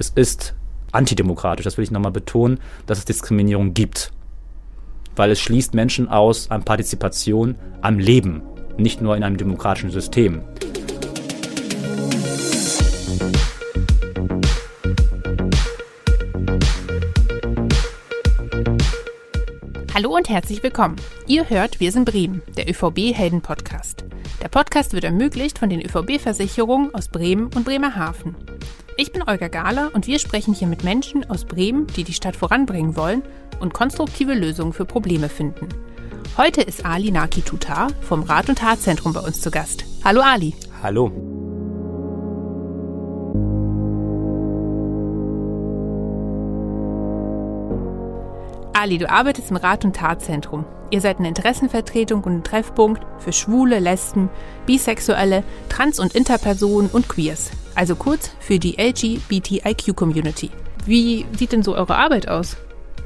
es ist antidemokratisch, das will ich nochmal betonen, dass es Diskriminierung gibt. Weil es schließt Menschen aus an Partizipation am Leben, nicht nur in einem demokratischen System. Hallo und herzlich willkommen. Ihr hört Wir sind Bremen, der ÖVB Helden Podcast. Der Podcast wird ermöglicht von den ÖVB-Versicherungen aus Bremen und Bremerhaven. Ich bin Olga Gahler und wir sprechen hier mit Menschen aus Bremen, die die Stadt voranbringen wollen und konstruktive Lösungen für Probleme finden. Heute ist Ali Naki Tutar vom Rat- und Tatzentrum bei uns zu Gast. Hallo Ali. Hallo. Ali, du arbeitest im Rat- und Tatzentrum. Ihr seid eine Interessenvertretung und ein Treffpunkt für Schwule, Lesben, Bisexuelle, Trans- und Interpersonen und Queers. Also kurz für die LGBTIQ-Community. Wie sieht denn so eure Arbeit aus?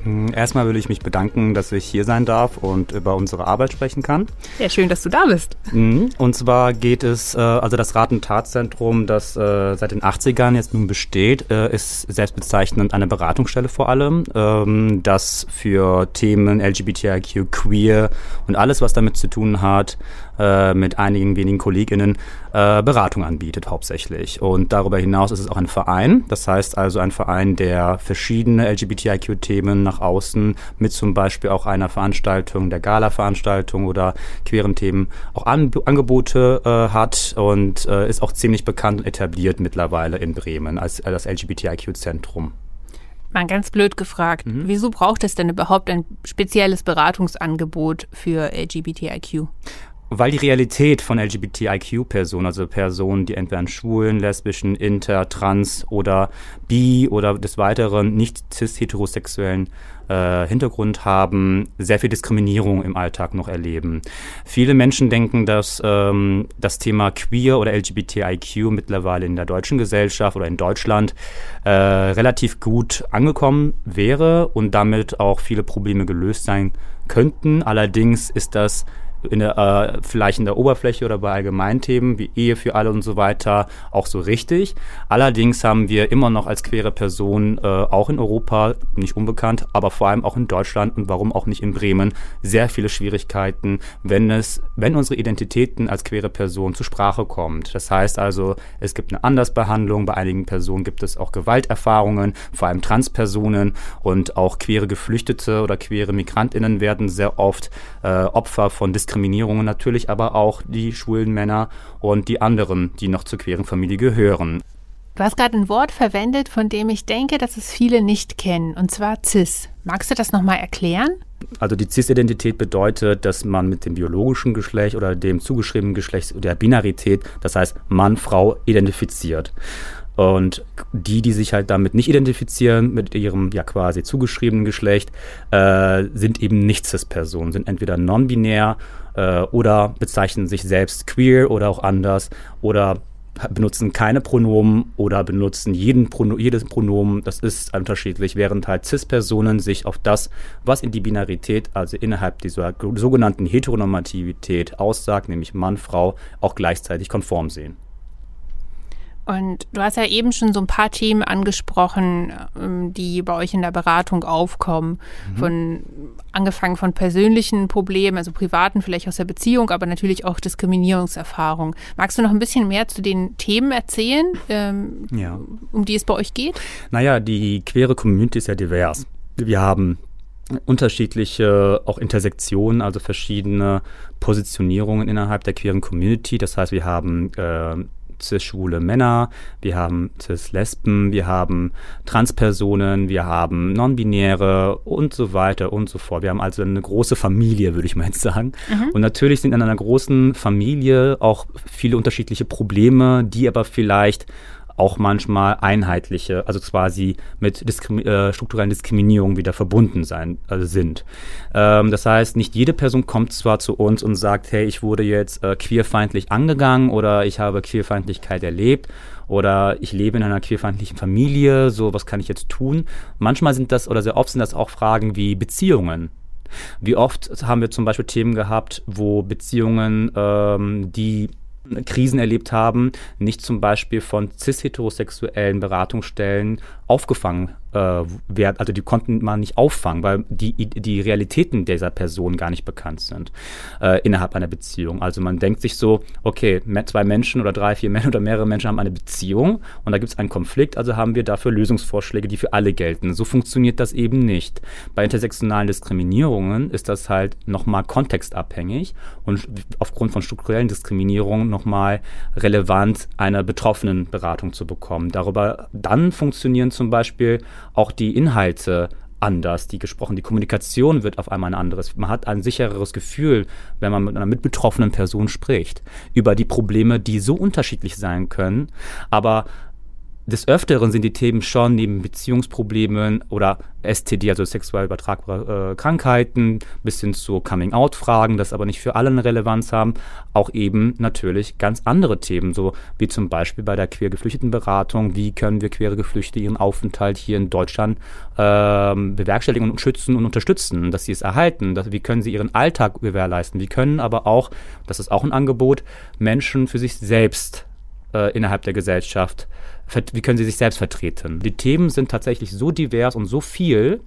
Hm, erstmal will ich mich bedanken, dass ich hier sein darf und über unsere Arbeit sprechen kann. Ja, schön, dass du da bist. Mhm. Und zwar geht es, äh, also das Rat- und Tatzentrum, das äh, seit den 80ern jetzt nun besteht, äh, ist selbstbezeichnend eine Beratungsstelle vor allem, ähm, das für Themen LGBTIQ, Queer und alles, was damit zu tun hat, mit einigen wenigen KollegInnen Beratung anbietet hauptsächlich. Und darüber hinaus ist es auch ein Verein, das heißt also ein Verein, der verschiedene LGBTIQ-Themen nach nach außen mit zum Beispiel auch einer Veranstaltung, der Gala-Veranstaltung oder queeren Themen auch An Angebote äh, hat und äh, ist auch ziemlich bekannt und etabliert mittlerweile in Bremen als äh, das LGBTIQ-Zentrum. Mal ganz blöd gefragt, mhm. wieso braucht es denn überhaupt ein spezielles Beratungsangebot für LGBTIQ? Weil die Realität von LGBTIQ-Personen, also Personen, die entweder einen schwulen, lesbischen, inter, trans oder bi oder des Weiteren nicht cis-heterosexuellen äh, Hintergrund haben, sehr viel Diskriminierung im Alltag noch erleben. Viele Menschen denken, dass ähm, das Thema Queer oder LGBTIQ mittlerweile in der deutschen Gesellschaft oder in Deutschland äh, relativ gut angekommen wäre und damit auch viele Probleme gelöst sein könnten. Allerdings ist das in der, äh, vielleicht in der Oberfläche oder bei Allgemeinthemen wie Ehe für alle und so weiter auch so richtig. Allerdings haben wir immer noch als queere Person äh, auch in Europa, nicht unbekannt, aber vor allem auch in Deutschland und warum auch nicht in Bremen, sehr viele Schwierigkeiten, wenn es, wenn unsere Identitäten als queere Person zur Sprache kommt. Das heißt also, es gibt eine Andersbehandlung, bei einigen Personen gibt es auch Gewalterfahrungen, vor allem Transpersonen und auch queere Geflüchtete oder queere Migrantinnen werden sehr oft äh, Opfer von Diskriminierung Diskriminierungen natürlich aber auch die schwulen Männer und die anderen, die noch zur queeren Familie gehören. Du hast gerade ein Wort verwendet, von dem ich denke, dass es viele nicht kennen, und zwar cis. Magst du das nochmal erklären? Also die Cis-Identität bedeutet, dass man mit dem biologischen Geschlecht oder dem zugeschriebenen Geschlecht der Binarität, das heißt Mann, Frau, identifiziert. Und die, die sich halt damit nicht identifizieren, mit ihrem ja quasi zugeschriebenen Geschlecht, äh, sind eben nicht Cis-Personen, sind entweder non-binär äh, oder bezeichnen sich selbst queer oder auch anders oder benutzen keine Pronomen oder benutzen jeden Prono jedes Pronomen. Das ist unterschiedlich, während halt Cis-Personen sich auf das, was in die Binarität, also innerhalb dieser sogenannten Heteronormativität aussagt, nämlich Mann, Frau, auch gleichzeitig konform sehen. Und du hast ja eben schon so ein paar Themen angesprochen, ähm, die bei euch in der Beratung aufkommen. Mhm. Von angefangen von persönlichen Problemen, also privaten, vielleicht aus der Beziehung, aber natürlich auch Diskriminierungserfahrung. Magst du noch ein bisschen mehr zu den Themen erzählen, ähm, ja. um die es bei euch geht? Naja, die queere Community ist ja divers. Wir haben unterschiedliche auch Intersektionen, also verschiedene Positionierungen innerhalb der queeren Community. Das heißt, wir haben äh, cis-schwule Männer, wir haben cis-Lesben, wir haben Transpersonen, wir haben Non-Binäre und so weiter und so fort. Wir haben also eine große Familie, würde ich mal jetzt sagen. Mhm. Und natürlich sind in einer großen Familie auch viele unterschiedliche Probleme, die aber vielleicht auch manchmal einheitliche, also quasi mit Diskrim äh, strukturellen Diskriminierungen wieder verbunden sein äh, sind. Ähm, das heißt, nicht jede Person kommt zwar zu uns und sagt, hey, ich wurde jetzt äh, queerfeindlich angegangen oder ich habe Queerfeindlichkeit erlebt oder ich lebe in einer queerfeindlichen Familie, so was kann ich jetzt tun? Manchmal sind das oder sehr oft sind das auch Fragen wie Beziehungen. Wie oft haben wir zum Beispiel Themen gehabt, wo Beziehungen, ähm, die Krisen erlebt haben, nicht zum Beispiel von cis-heterosexuellen Beratungsstellen aufgefangen werden. Also die konnten man nicht auffangen, weil die, die Realitäten dieser Person gar nicht bekannt sind äh, innerhalb einer Beziehung. Also man denkt sich so, okay, zwei Menschen oder drei, vier Menschen oder mehrere Menschen haben eine Beziehung und da gibt es einen Konflikt, also haben wir dafür Lösungsvorschläge, die für alle gelten. So funktioniert das eben nicht. Bei intersektionalen Diskriminierungen ist das halt nochmal kontextabhängig und aufgrund von strukturellen Diskriminierungen nochmal relevant, eine betroffenen Beratung zu bekommen. Darüber dann funktionieren zum Beispiel auch die Inhalte anders, die gesprochen, die Kommunikation wird auf einmal ein anderes. Man hat ein sichereres Gefühl, wenn man mit einer mitbetroffenen Person spricht, über die Probleme, die so unterschiedlich sein können, aber des Öfteren sind die Themen schon neben Beziehungsproblemen oder STD, also sexuell übertragbare äh, Krankheiten, bis hin zu Coming-out-Fragen, das aber nicht für alle eine Relevanz haben, auch eben natürlich ganz andere Themen, so wie zum Beispiel bei der queer geflüchteten Beratung, wie können wir queere Geflüchtete ihren Aufenthalt hier in Deutschland äh, bewerkstelligen und schützen und unterstützen, dass sie es erhalten, dass, wie können sie ihren Alltag gewährleisten, wie können aber auch, das ist auch ein Angebot, Menschen für sich selbst äh, innerhalb der Gesellschaft wie können sie sich selbst vertreten. Die Themen sind tatsächlich so divers und so viel,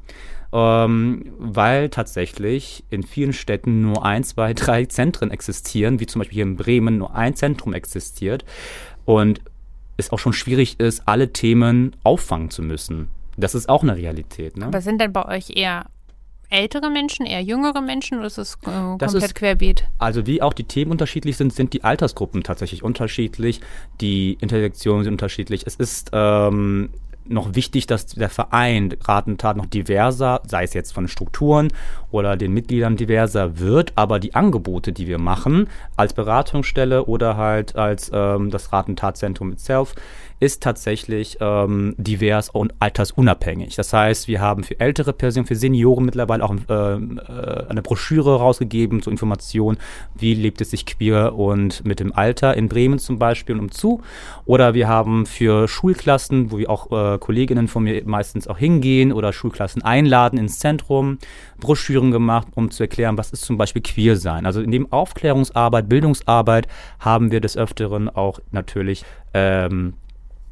ähm, weil tatsächlich in vielen Städten nur ein, zwei, drei Zentren existieren, wie zum Beispiel hier in Bremen nur ein Zentrum existiert und es auch schon schwierig ist, alle Themen auffangen zu müssen. Das ist auch eine Realität. Ne? Aber sind denn bei euch eher ältere Menschen, eher jüngere Menschen oder ist es äh, komplett ist, querbeet? Also wie auch die Themen unterschiedlich sind, sind die Altersgruppen tatsächlich unterschiedlich, die Intersektionen sind unterschiedlich. Es ist ähm, noch wichtig, dass der Verein Ratentat noch diverser, sei es jetzt von Strukturen oder den Mitgliedern diverser wird, aber die Angebote, die wir machen, als Beratungsstelle oder halt als ähm, das Ratentatzentrum itself, ist tatsächlich ähm, divers und altersunabhängig. Das heißt, wir haben für ältere Personen, für Senioren mittlerweile auch äh, äh, eine Broschüre rausgegeben zur Information, wie lebt es sich queer und mit dem Alter in Bremen zum Beispiel und umzu. Oder wir haben für Schulklassen, wo wir auch äh, Kolleginnen von mir meistens auch hingehen oder Schulklassen einladen ins Zentrum, Broschüren gemacht, um zu erklären, was ist zum Beispiel queer sein. Also in dem Aufklärungsarbeit, Bildungsarbeit haben wir des Öfteren auch natürlich ähm,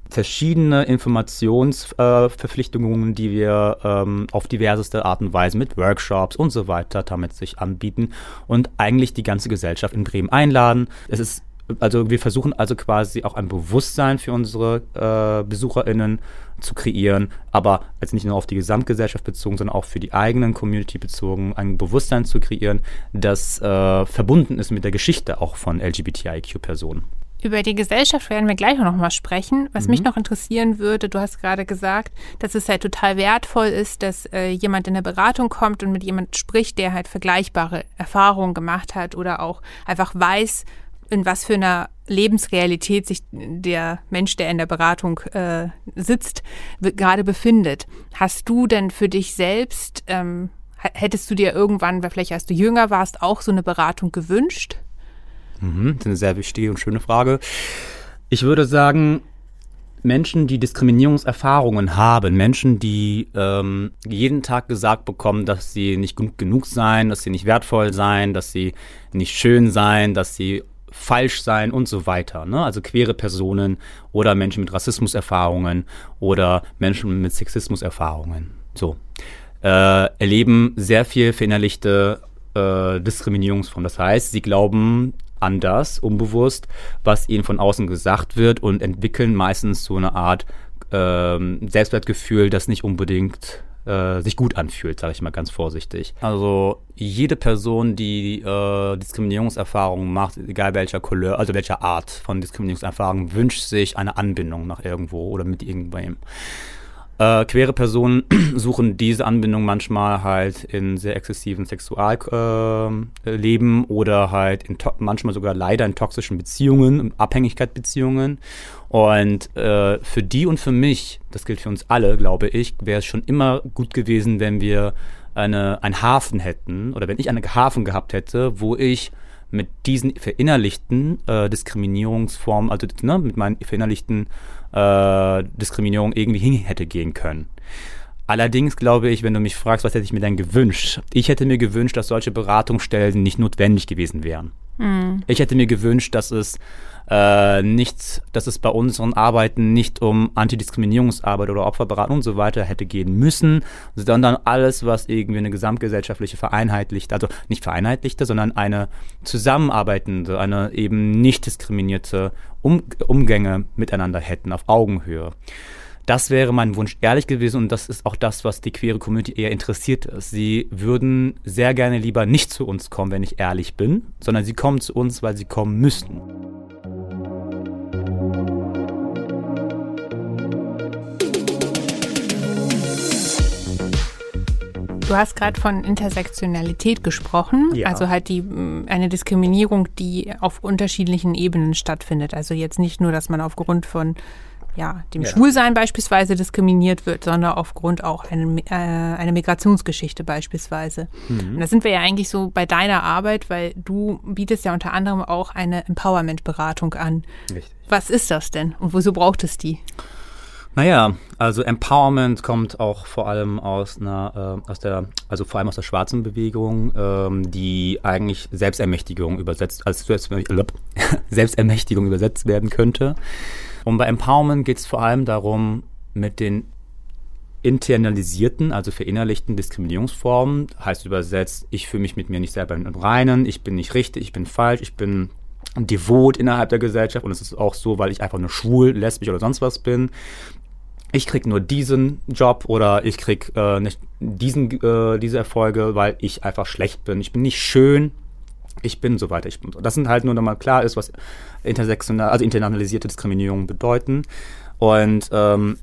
verschiedene Informationsverpflichtungen, äh, die wir ähm, auf diverseste Art und Weise mit Workshops und so weiter damit sich anbieten und eigentlich die ganze Gesellschaft in Bremen einladen. Es ist also wir versuchen also quasi auch ein Bewusstsein für unsere äh, BesucherInnen zu kreieren, aber jetzt nicht nur auf die Gesamtgesellschaft bezogen, sondern auch für die eigenen Community bezogen, ein Bewusstsein zu kreieren, das äh, verbunden ist mit der Geschichte auch von LGBTIQ-Personen. Über die Gesellschaft werden wir gleich noch mal sprechen. Was mhm. mich noch interessieren würde, du hast gerade gesagt, dass es halt total wertvoll ist, dass äh, jemand in eine Beratung kommt und mit jemand spricht, der halt vergleichbare Erfahrungen gemacht hat oder auch einfach weiß, in was für einer Lebensrealität sich der Mensch, der in der Beratung äh, sitzt, gerade befindet. Hast du denn für dich selbst, ähm, hättest du dir irgendwann, vielleicht als du jünger warst, auch so eine Beratung gewünscht? Mhm, das ist eine sehr wichtige und schöne Frage. Ich würde sagen, Menschen, die Diskriminierungserfahrungen haben, Menschen, die ähm, jeden Tag gesagt bekommen, dass sie nicht gut genug seien, dass sie nicht wertvoll seien, dass sie nicht schön seien, dass sie falsch sein und so weiter. Ne? Also queere Personen oder Menschen mit Rassismuserfahrungen oder Menschen mit Sexismuserfahrungen. So. Äh, erleben sehr viel verinnerlichte äh, Diskriminierungsformen. Das heißt, sie glauben, anders, unbewusst, was ihnen von außen gesagt wird und entwickeln meistens so eine Art ähm, Selbstwertgefühl, das nicht unbedingt äh, sich gut anfühlt, sage ich mal ganz vorsichtig. Also jede Person, die äh, Diskriminierungserfahrungen macht, egal welcher Couleur, also welcher Art von Diskriminierungserfahrung, wünscht sich eine Anbindung nach irgendwo oder mit irgendwem. Äh, queere Personen suchen diese Anbindung manchmal halt in sehr exzessiven Sexualleben äh, oder halt in manchmal sogar leider in toxischen Beziehungen, Abhängigkeitsbeziehungen. Und äh, für die und für mich, das gilt für uns alle, glaube ich, wäre es schon immer gut gewesen, wenn wir eine, einen Hafen hätten oder wenn ich einen Hafen gehabt hätte, wo ich mit diesen verinnerlichten äh, Diskriminierungsformen, also ne, mit meinen verinnerlichten äh, Diskriminierung irgendwie hin hätte gehen können. Allerdings glaube ich, wenn du mich fragst, was hätte ich mir denn gewünscht? Ich hätte mir gewünscht, dass solche Beratungsstellen nicht notwendig gewesen wären. Mhm. Ich hätte mir gewünscht, dass es äh, nicht, dass es bei unseren Arbeiten nicht um Antidiskriminierungsarbeit oder Opferberatung und so weiter hätte gehen müssen, sondern alles, was irgendwie eine gesamtgesellschaftliche vereinheitlichte, also nicht vereinheitlichte, sondern eine zusammenarbeitende, eine eben nicht diskriminierte um Umgänge miteinander hätten auf Augenhöhe. Das wäre mein Wunsch ehrlich gewesen und das ist auch das, was die queere Community eher interessiert ist. Sie würden sehr gerne lieber nicht zu uns kommen, wenn ich ehrlich bin, sondern sie kommen zu uns, weil sie kommen müssten. Du hast gerade von Intersektionalität gesprochen, ja. also halt die eine Diskriminierung, die auf unterschiedlichen Ebenen stattfindet. Also jetzt nicht nur, dass man aufgrund von ja, dem ja. Schwulsein beispielsweise diskriminiert wird, sondern aufgrund auch eine, äh, einer Migrationsgeschichte beispielsweise. Mhm. Und da sind wir ja eigentlich so bei deiner Arbeit, weil du bietest ja unter anderem auch eine Empowerment-Beratung an. Richtig. Was ist das denn und wieso braucht es die? Naja, also Empowerment kommt auch vor allem aus einer, äh, aus der, also vor allem aus der schwarzen Bewegung, ähm, die eigentlich Selbstermächtigung übersetzt, als Selbstermächtigung übersetzt werden könnte. Und bei Empowerment geht es vor allem darum, mit den internalisierten, also verinnerlichten Diskriminierungsformen, heißt übersetzt, ich fühle mich mit mir nicht selber im Reinen, ich bin nicht richtig, ich bin falsch, ich bin devot innerhalb der Gesellschaft und es ist auch so, weil ich einfach nur schwul, lesbisch oder sonst was bin. Ich krieg nur diesen Job oder ich krieg äh, nicht diesen, äh, diese Erfolge, weil ich einfach schlecht bin. Ich bin nicht schön, ich bin so weiter, ich bin so. Das sind halt nur nochmal klar ist, was intersektional, also internalisierte Diskriminierung bedeuten. Und ähm,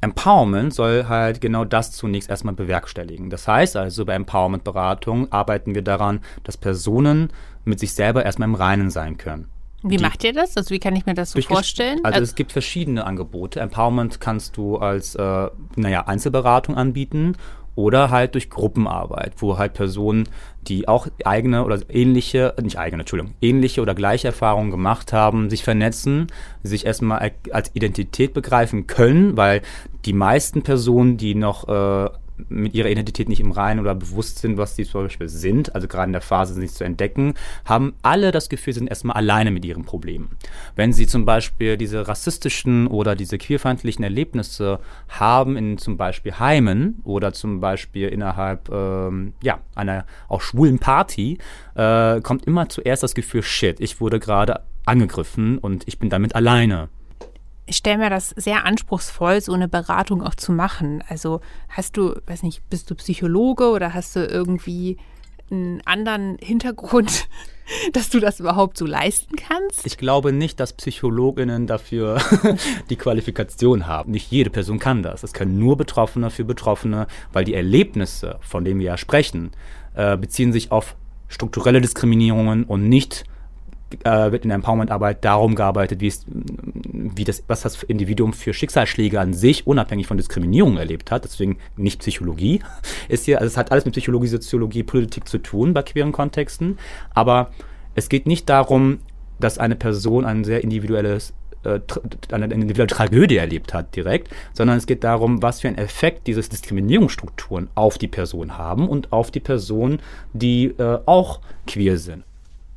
Empowerment soll halt genau das zunächst erstmal bewerkstelligen. Das heißt also, bei Empowerment-Beratung arbeiten wir daran, dass Personen mit sich selber erstmal im Reinen sein können. Wie macht ihr das? Also wie kann ich mir das so vorstellen? Also, also es gibt verschiedene Angebote. Empowerment kannst du als äh, naja, Einzelberatung anbieten oder halt durch Gruppenarbeit, wo halt Personen, die auch eigene oder ähnliche, nicht eigene, Entschuldigung, ähnliche oder gleiche Erfahrungen gemacht haben, sich vernetzen, sich erstmal als Identität begreifen können, weil die meisten Personen, die noch äh, mit ihrer Identität nicht im Reinen oder bewusst sind, was sie zum Beispiel sind, also gerade in der Phase sich zu entdecken, haben alle das Gefühl, sie sind erstmal alleine mit ihren Problemen. Wenn sie zum Beispiel diese rassistischen oder diese queerfeindlichen Erlebnisse haben in zum Beispiel Heimen oder zum Beispiel innerhalb ähm, ja, einer auch schwulen Party, äh, kommt immer zuerst das Gefühl, shit, ich wurde gerade angegriffen und ich bin damit alleine ich stelle mir das sehr anspruchsvoll, so eine Beratung auch zu machen. Also hast du, weiß nicht, bist du Psychologe oder hast du irgendwie einen anderen Hintergrund, dass du das überhaupt so leisten kannst? Ich glaube nicht, dass Psychologinnen dafür die Qualifikation haben. Nicht jede Person kann das. Das können nur Betroffene für Betroffene, weil die Erlebnisse, von denen wir ja sprechen, äh, beziehen sich auf strukturelle Diskriminierungen und nicht äh, wird in der Empowerment-Arbeit darum gearbeitet, wie, es, wie das, was das Individuum für Schicksalsschläge an sich unabhängig von Diskriminierung erlebt hat. Deswegen nicht Psychologie ist hier, also es hat alles mit Psychologie, Soziologie, Politik zu tun bei queeren Kontexten. Aber es geht nicht darum, dass eine Person ein sehr individuelles äh, eine individuelle Tragödie erlebt hat direkt, sondern es geht darum, was für einen Effekt diese Diskriminierungsstrukturen auf die Person haben und auf die Personen, die äh, auch queer sind.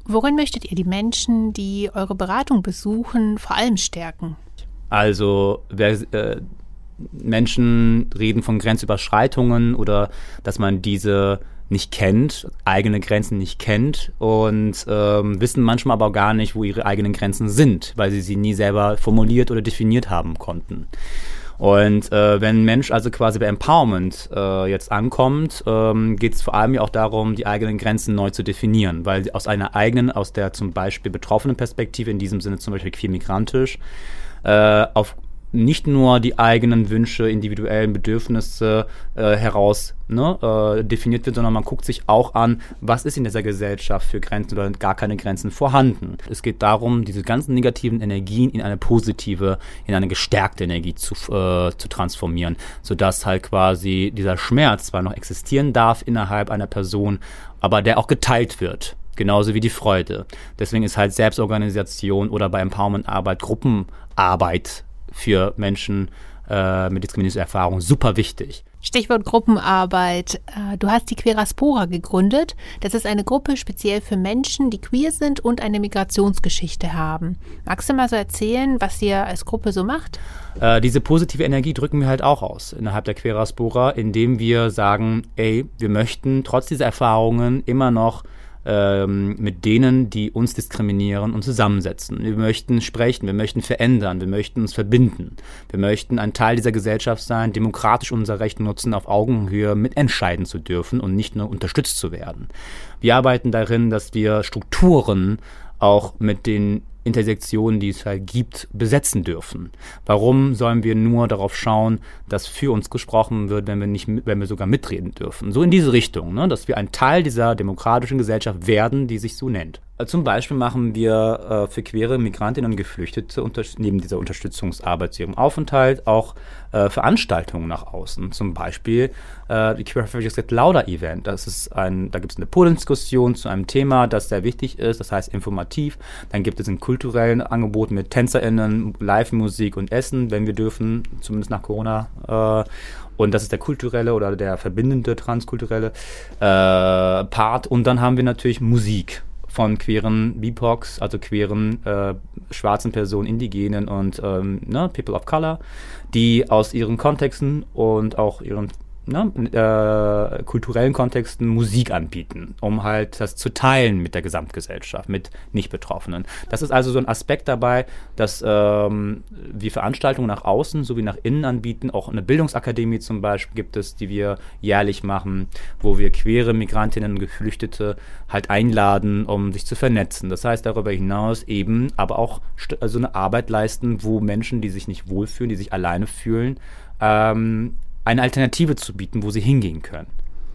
Worin möchtet ihr die Menschen, die eure Beratung besuchen, vor allem stärken? Also, wer, äh, Menschen reden von Grenzüberschreitungen oder dass man diese nicht kennt, eigene Grenzen nicht kennt und ähm, wissen manchmal aber auch gar nicht, wo ihre eigenen Grenzen sind, weil sie sie nie selber formuliert oder definiert haben konnten. Und äh, wenn ein Mensch also quasi bei Empowerment äh, jetzt ankommt, ähm, geht es vor allem ja auch darum, die eigenen Grenzen neu zu definieren, weil aus einer eigenen, aus der zum Beispiel betroffenen Perspektive, in diesem Sinne zum Beispiel queer migrantisch, äh, auf nicht nur die eigenen Wünsche, individuellen Bedürfnisse äh, heraus ne, äh, definiert wird, sondern man guckt sich auch an, was ist in dieser Gesellschaft für Grenzen oder gar keine Grenzen vorhanden. Es geht darum, diese ganzen negativen Energien in eine positive, in eine gestärkte Energie zu, äh, zu transformieren, sodass halt quasi dieser Schmerz zwar noch existieren darf innerhalb einer Person, aber der auch geteilt wird genauso wie die Freude. Deswegen ist halt Selbstorganisation oder bei Empowerment-Arbeit Gruppenarbeit für Menschen äh, mit Diskriminierungserfahrung super wichtig. Stichwort Gruppenarbeit. Äh, du hast die Queraspora gegründet. Das ist eine Gruppe speziell für Menschen, die queer sind und eine Migrationsgeschichte haben. Magst du mal so erzählen, was ihr als Gruppe so macht? Äh, diese positive Energie drücken wir halt auch aus innerhalb der Queraspora, indem wir sagen, ey, wir möchten trotz dieser Erfahrungen immer noch ähm, mit denen, die uns diskriminieren und zusammensetzen. Wir möchten sprechen, wir möchten verändern, wir möchten uns verbinden. Wir möchten ein Teil dieser Gesellschaft sein, demokratisch unser Recht nutzen, auf Augenhöhe mitentscheiden zu dürfen und nicht nur unterstützt zu werden. Wir arbeiten darin, dass wir Strukturen auch mit den Intersektionen, die es halt gibt, besetzen dürfen. Warum sollen wir nur darauf schauen, dass für uns gesprochen wird, wenn wir nicht, wenn wir sogar mitreden dürfen? So in diese Richtung, ne? dass wir ein Teil dieser demokratischen Gesellschaft werden, die sich so nennt. Äh, zum Beispiel machen wir äh, für queere Migrantinnen und Geflüchtete neben dieser Unterstützungsarbeit zu ihrem Aufenthalt auch äh, Veranstaltungen nach außen. Zum Beispiel äh, die Queer Refugees Get Louder Event. Das ist ein, da gibt es eine Podiumsdiskussion zu einem Thema, das sehr wichtig ist, das heißt informativ. Dann gibt es ein kulturellen Angebot mit TänzerInnen, Live-Musik und Essen, wenn wir dürfen, zumindest nach Corona. Äh, und das ist der kulturelle oder der verbindende transkulturelle äh, Part. Und dann haben wir natürlich Musik von queeren BIPOCs, also queeren äh, schwarzen Personen, Indigenen und ähm, ne, People of Color, die aus ihren Kontexten und auch ihren ne, äh, kulturellen Kontexten Musik anbieten, um halt das zu teilen mit der Gesamtgesellschaft, mit Nicht-Betroffenen. Das ist also so ein Aspekt dabei, dass ähm, wir Veranstaltungen nach außen sowie nach innen anbieten. Auch eine Bildungsakademie zum Beispiel gibt es, die wir jährlich machen, wo wir queere Migrantinnen und Geflüchtete halt einladen, um sich zu vernetzen. Das heißt darüber hinaus eben aber auch so eine Arbeit leisten, wo Menschen, die sich nicht wohlfühlen, die sich alleine fühlen, ähm, eine Alternative zu bieten, wo sie hingehen können.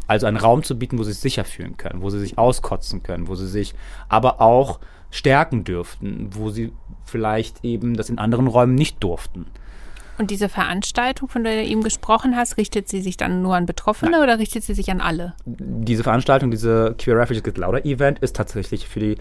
Also einen Raum zu bieten, wo sie sich sicher fühlen können, wo sie sich auskotzen können, wo sie sich aber auch stärken dürften, wo sie vielleicht eben das in anderen Räumen nicht durften. Und diese Veranstaltung, von der du eben gesprochen hast, richtet sie sich dann nur an Betroffene Nein. oder richtet sie sich an alle? Diese Veranstaltung, diese Queer Refugees Get Louder Event, ist tatsächlich für, die,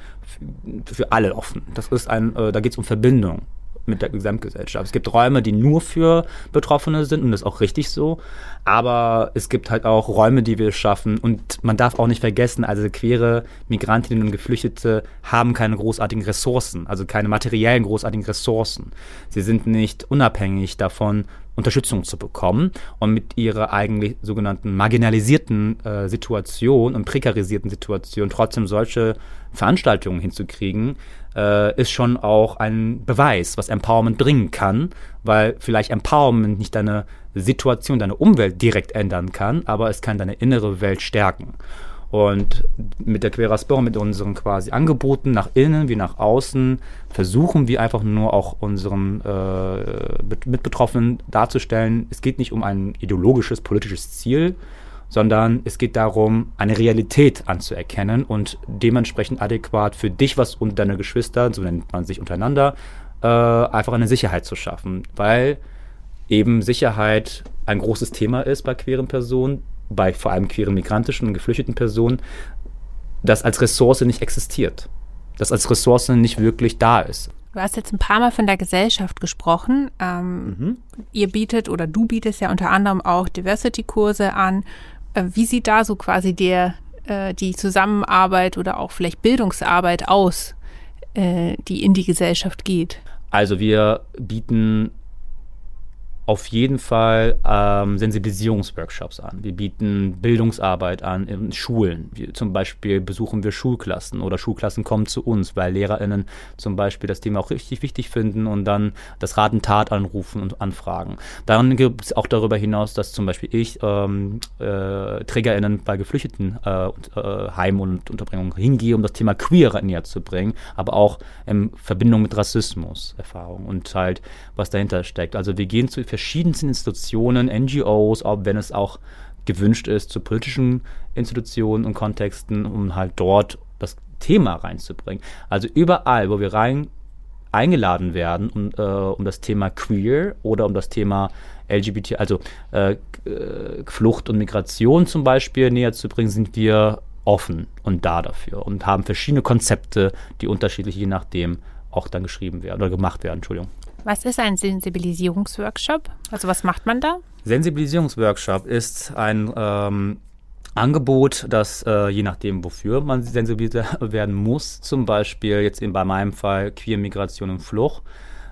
für alle offen. Das ist ein, äh, da geht es um Verbindung mit der Gesamtgesellschaft. Es gibt Räume, die nur für Betroffene sind und das ist auch richtig so. Aber es gibt halt auch Räume, die wir schaffen und man darf auch nicht vergessen, also queere Migrantinnen und Geflüchtete haben keine großartigen Ressourcen, also keine materiellen großartigen Ressourcen. Sie sind nicht unabhängig davon, Unterstützung zu bekommen und mit ihrer eigentlich sogenannten marginalisierten äh, Situation und prekarisierten Situation trotzdem solche Veranstaltungen hinzukriegen, äh, ist schon auch ein Beweis, was Empowerment bringen kann, weil vielleicht Empowerment nicht deine Situation, deine Umwelt direkt ändern kann, aber es kann deine innere Welt stärken. Und mit der Queraspora, mit unseren quasi Angeboten nach innen wie nach außen, versuchen wir einfach nur auch unseren äh, Mitbetroffenen darzustellen, es geht nicht um ein ideologisches, politisches Ziel, sondern es geht darum, eine Realität anzuerkennen und dementsprechend adäquat für dich was und deine Geschwister, so nennt man sich untereinander, äh, einfach eine Sicherheit zu schaffen, weil eben Sicherheit ein großes Thema ist bei queeren Personen, bei vor allem queeren migrantischen und geflüchteten Personen, das als Ressource nicht existiert, das als Ressource nicht wirklich da ist. Du hast jetzt ein paar Mal von der Gesellschaft gesprochen. Ähm, mhm. Ihr bietet oder du bietest ja unter anderem auch Diversity-Kurse an. Äh, wie sieht da so quasi der, äh, die Zusammenarbeit oder auch vielleicht Bildungsarbeit aus, äh, die in die Gesellschaft geht? Also wir bieten auf jeden Fall ähm, Sensibilisierungsworkshops an. Wir bieten Bildungsarbeit an in Schulen. Wir, zum Beispiel besuchen wir Schulklassen oder Schulklassen kommen zu uns, weil LehrerInnen zum Beispiel das Thema auch richtig wichtig finden und dann das Rat und Tat anrufen und anfragen. Dann gibt es auch darüber hinaus, dass zum Beispiel ich ähm, äh, TrägerInnen bei Geflüchteten äh, äh, Heim- und Unterbringung hingehe, um das Thema Queer näher zu bringen, aber auch in Verbindung mit Rassismus Erfahrung und halt was dahinter steckt. Also wir gehen zu verschiedensten Institutionen, NGOs, ob wenn es auch gewünscht ist, zu politischen Institutionen und Kontexten, um halt dort das Thema reinzubringen. Also überall, wo wir rein eingeladen werden, um, äh, um das Thema Queer oder um das Thema LGBT, also äh, äh, Flucht und Migration zum Beispiel näher zu bringen, sind wir offen und da dafür und haben verschiedene Konzepte, die unterschiedlich je nachdem auch dann geschrieben werden oder gemacht werden. Entschuldigung. Was ist ein Sensibilisierungsworkshop? Also was macht man da? Sensibilisierungsworkshop ist ein ähm, Angebot, das äh, je nachdem, wofür man sensibilisiert werden muss, zum Beispiel jetzt in, bei meinem Fall Queer Migration und Flucht,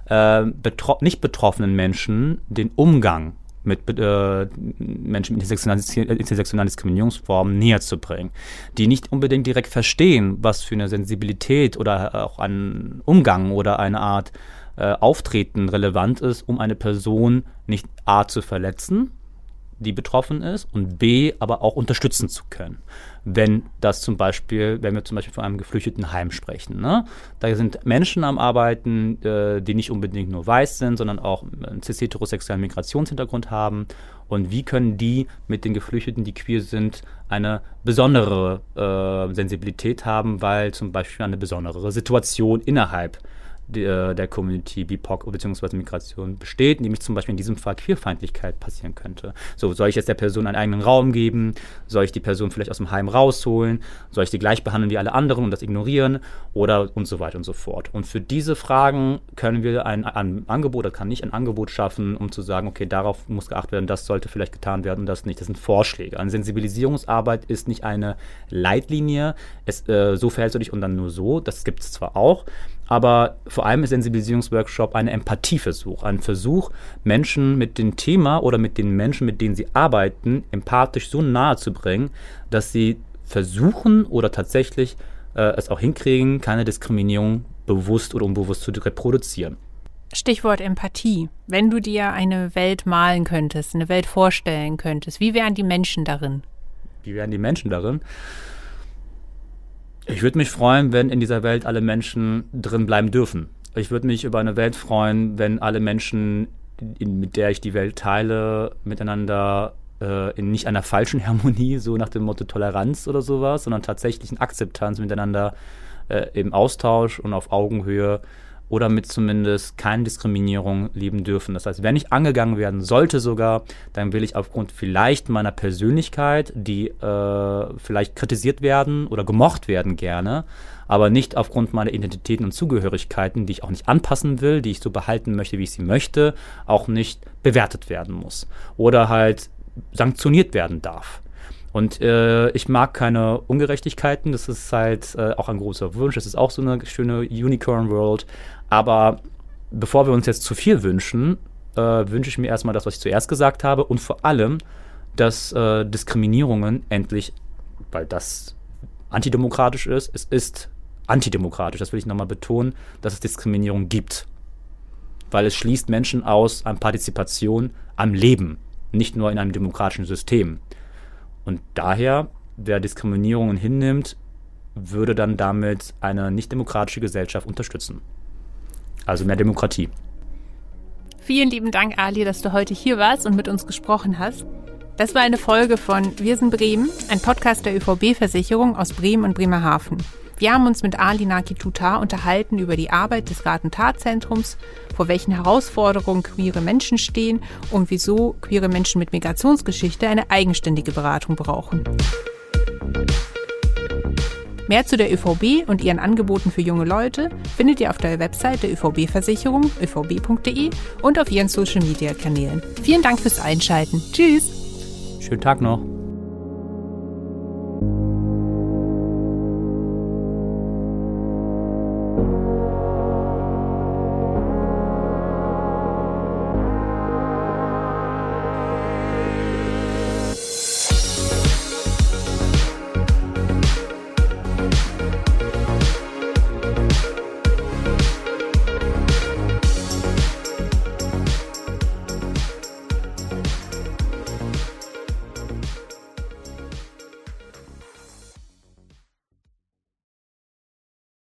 äh, betro nicht betroffenen Menschen den Umgang mit äh, Menschen mit intersektionalen Diskriminierungsformen näher zu bringen, die nicht unbedingt direkt verstehen, was für eine Sensibilität oder auch ein Umgang oder eine Art äh, Auftreten relevant ist, um eine Person nicht A zu verletzen, die betroffen ist und B, aber auch unterstützen zu können. Wenn das zum Beispiel, wenn wir zum Beispiel von einem geflüchteten Heim sprechen, ne? da sind Menschen am Arbeiten, äh, die nicht unbedingt nur weiß sind, sondern auch einen cis-heterosexuellen Migrationshintergrund haben. Und wie können die mit den Geflüchteten, die queer sind, eine besondere äh, Sensibilität haben, weil zum Beispiel eine besondere Situation innerhalb der, der Community BIPOC bzw. Migration besteht, nämlich zum Beispiel in diesem Fall Queerfeindlichkeit passieren könnte. So, soll ich jetzt der Person einen eigenen Raum geben? Soll ich die Person vielleicht aus dem Heim rausholen? Soll ich die gleich behandeln wie alle anderen und das ignorieren? Oder und so weiter und so fort. Und für diese Fragen können wir ein, ein Angebot, das kann nicht ein Angebot schaffen, um zu sagen, okay, darauf muss geachtet werden, das sollte vielleicht getan werden und das nicht. Das sind Vorschläge. Eine Sensibilisierungsarbeit ist nicht eine Leitlinie. Es, äh, so verhältst du dich und dann nur so. Das gibt es zwar auch, aber vor allem ist Sensibilisierungsworkshop eine Empathieversuch, ein Versuch, Menschen mit dem Thema oder mit den Menschen, mit denen sie arbeiten, empathisch so nahe zu bringen, dass sie versuchen oder tatsächlich äh, es auch hinkriegen, keine Diskriminierung bewusst oder unbewusst zu reproduzieren. Stichwort Empathie. Wenn du dir eine Welt malen könntest, eine Welt vorstellen könntest, wie wären die Menschen darin? Wie wären die Menschen darin? Ich würde mich freuen, wenn in dieser Welt alle Menschen drin bleiben dürfen. Ich würde mich über eine Welt freuen, wenn alle Menschen, in, mit der ich die Welt teile, miteinander äh, in nicht einer falschen Harmonie, so nach dem Motto Toleranz oder sowas, sondern tatsächlich in Akzeptanz miteinander äh, im Austausch und auf Augenhöhe oder mit zumindest keine Diskriminierung leben dürfen. Das heißt, wenn ich angegangen werden sollte sogar, dann will ich aufgrund vielleicht meiner Persönlichkeit, die äh, vielleicht kritisiert werden oder gemocht werden gerne, aber nicht aufgrund meiner Identitäten und Zugehörigkeiten, die ich auch nicht anpassen will, die ich so behalten möchte, wie ich sie möchte, auch nicht bewertet werden muss oder halt sanktioniert werden darf. Und äh, ich mag keine Ungerechtigkeiten. Das ist halt äh, auch ein großer Wunsch. Das ist auch so eine schöne Unicorn World. Aber bevor wir uns jetzt zu viel wünschen, äh, wünsche ich mir erstmal das, was ich zuerst gesagt habe und vor allem, dass äh, Diskriminierungen endlich, weil das antidemokratisch ist, es ist antidemokratisch, das will ich nochmal betonen, dass es Diskriminierung gibt. Weil es schließt Menschen aus an Partizipation am Leben, nicht nur in einem demokratischen System. Und daher, wer Diskriminierungen hinnimmt, würde dann damit eine nicht demokratische Gesellschaft unterstützen. Also mehr Demokratie. Vielen lieben Dank, Ali, dass du heute hier warst und mit uns gesprochen hast. Das war eine Folge von Wir sind Bremen, ein Podcast der ÖVB-Versicherung aus Bremen und Bremerhaven. Wir haben uns mit Ali Naki Tutar unterhalten über die Arbeit des Garten-Tat-Zentrums, vor welchen Herausforderungen queere Menschen stehen und wieso queere Menschen mit Migrationsgeschichte eine eigenständige Beratung brauchen. Mehr zu der ÖVB und ihren Angeboten für junge Leute findet ihr auf der Website der ÖVB-Versicherung övb.de und auf ihren Social-Media-Kanälen. Vielen Dank fürs Einschalten. Tschüss. Schönen Tag noch.